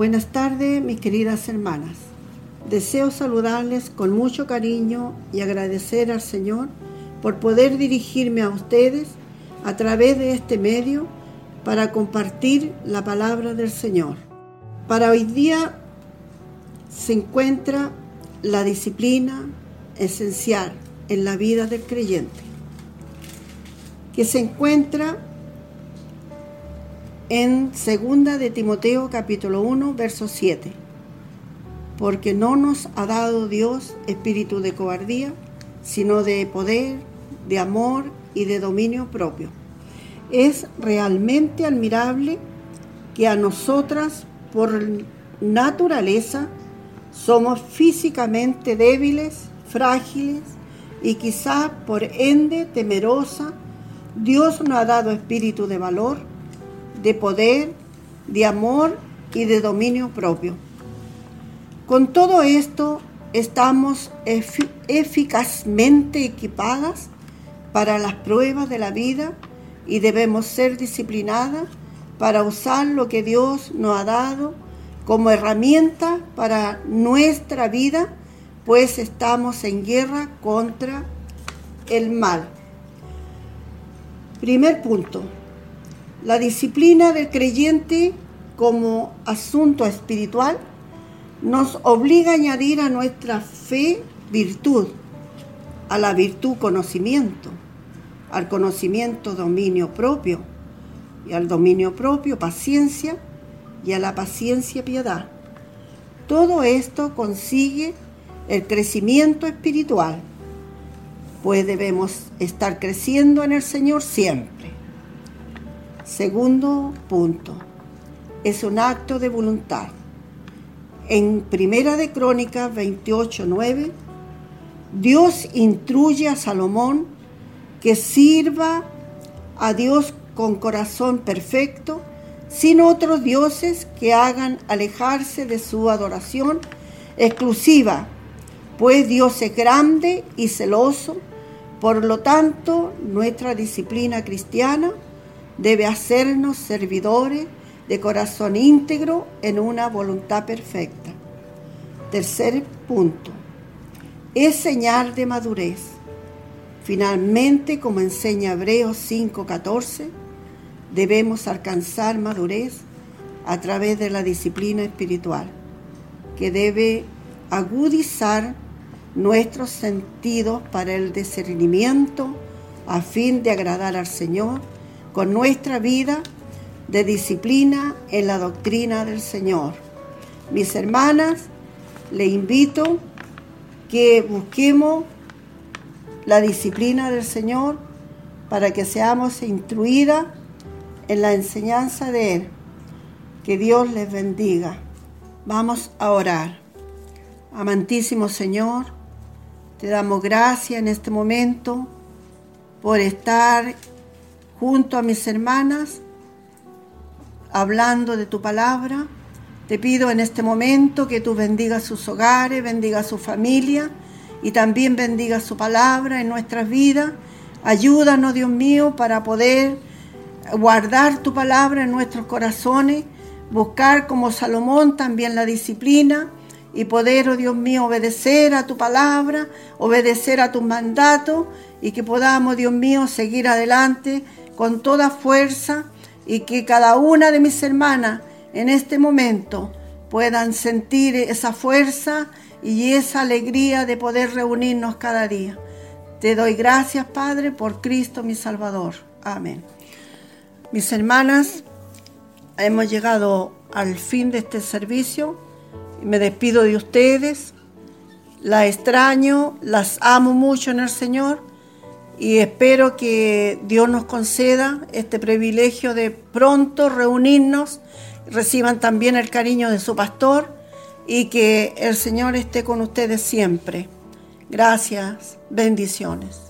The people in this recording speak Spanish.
Buenas tardes, mis queridas hermanas. Deseo saludarles con mucho cariño y agradecer al Señor por poder dirigirme a ustedes a través de este medio para compartir la palabra del Señor. Para hoy día se encuentra la disciplina esencial en la vida del creyente, que se encuentra en segunda de Timoteo capítulo 1 verso 7. Porque no nos ha dado Dios espíritu de cobardía, sino de poder, de amor y de dominio propio. Es realmente admirable que a nosotras por naturaleza somos físicamente débiles, frágiles y quizá por ende temerosa, Dios nos ha dado espíritu de valor, de poder, de amor y de dominio propio. Con todo esto estamos eficazmente equipadas para las pruebas de la vida y debemos ser disciplinadas para usar lo que Dios nos ha dado como herramienta para nuestra vida, pues estamos en guerra contra el mal. Primer punto, la disciplina del creyente como asunto espiritual nos obliga a añadir a nuestra fe virtud, a la virtud conocimiento, al conocimiento dominio propio y al dominio propio paciencia y a la paciencia piedad. Todo esto consigue el crecimiento espiritual, pues debemos estar creciendo en el Señor siempre. Segundo punto, es un acto de voluntad. En Primera de Crónicas 28, 9, Dios instruye a Salomón que sirva a Dios con corazón perfecto, sin otros dioses que hagan alejarse de su adoración exclusiva, pues Dios es grande y celoso, por lo tanto nuestra disciplina cristiana debe hacernos servidores de corazón íntegro en una voluntad perfecta. Tercer punto, es señal de madurez. Finalmente, como enseña Hebreos 5:14, debemos alcanzar madurez a través de la disciplina espiritual, que debe agudizar nuestros sentidos para el discernimiento a fin de agradar al Señor con nuestra vida de disciplina en la doctrina del Señor. Mis hermanas, le invito que busquemos la disciplina del Señor para que seamos instruidas en la enseñanza de Él. Que Dios les bendiga. Vamos a orar. Amantísimo Señor, te damos gracias en este momento por estar junto a mis hermanas, hablando de tu palabra. Te pido en este momento que tú bendigas sus hogares, bendiga su familia y también bendiga su palabra en nuestras vidas. Ayúdanos, Dios mío, para poder guardar tu palabra en nuestros corazones, buscar como Salomón también la disciplina y poder, oh Dios mío, obedecer a tu palabra, obedecer a tus mandatos y que podamos, Dios mío, seguir adelante con toda fuerza y que cada una de mis hermanas en este momento puedan sentir esa fuerza y esa alegría de poder reunirnos cada día. Te doy gracias, Padre, por Cristo mi Salvador. Amén. Mis hermanas, hemos llegado al fin de este servicio. Me despido de ustedes. La extraño, las amo mucho en el Señor y espero que Dios nos conceda este privilegio de pronto reunirnos, reciban también el cariño de su pastor y que el Señor esté con ustedes siempre. Gracias, bendiciones.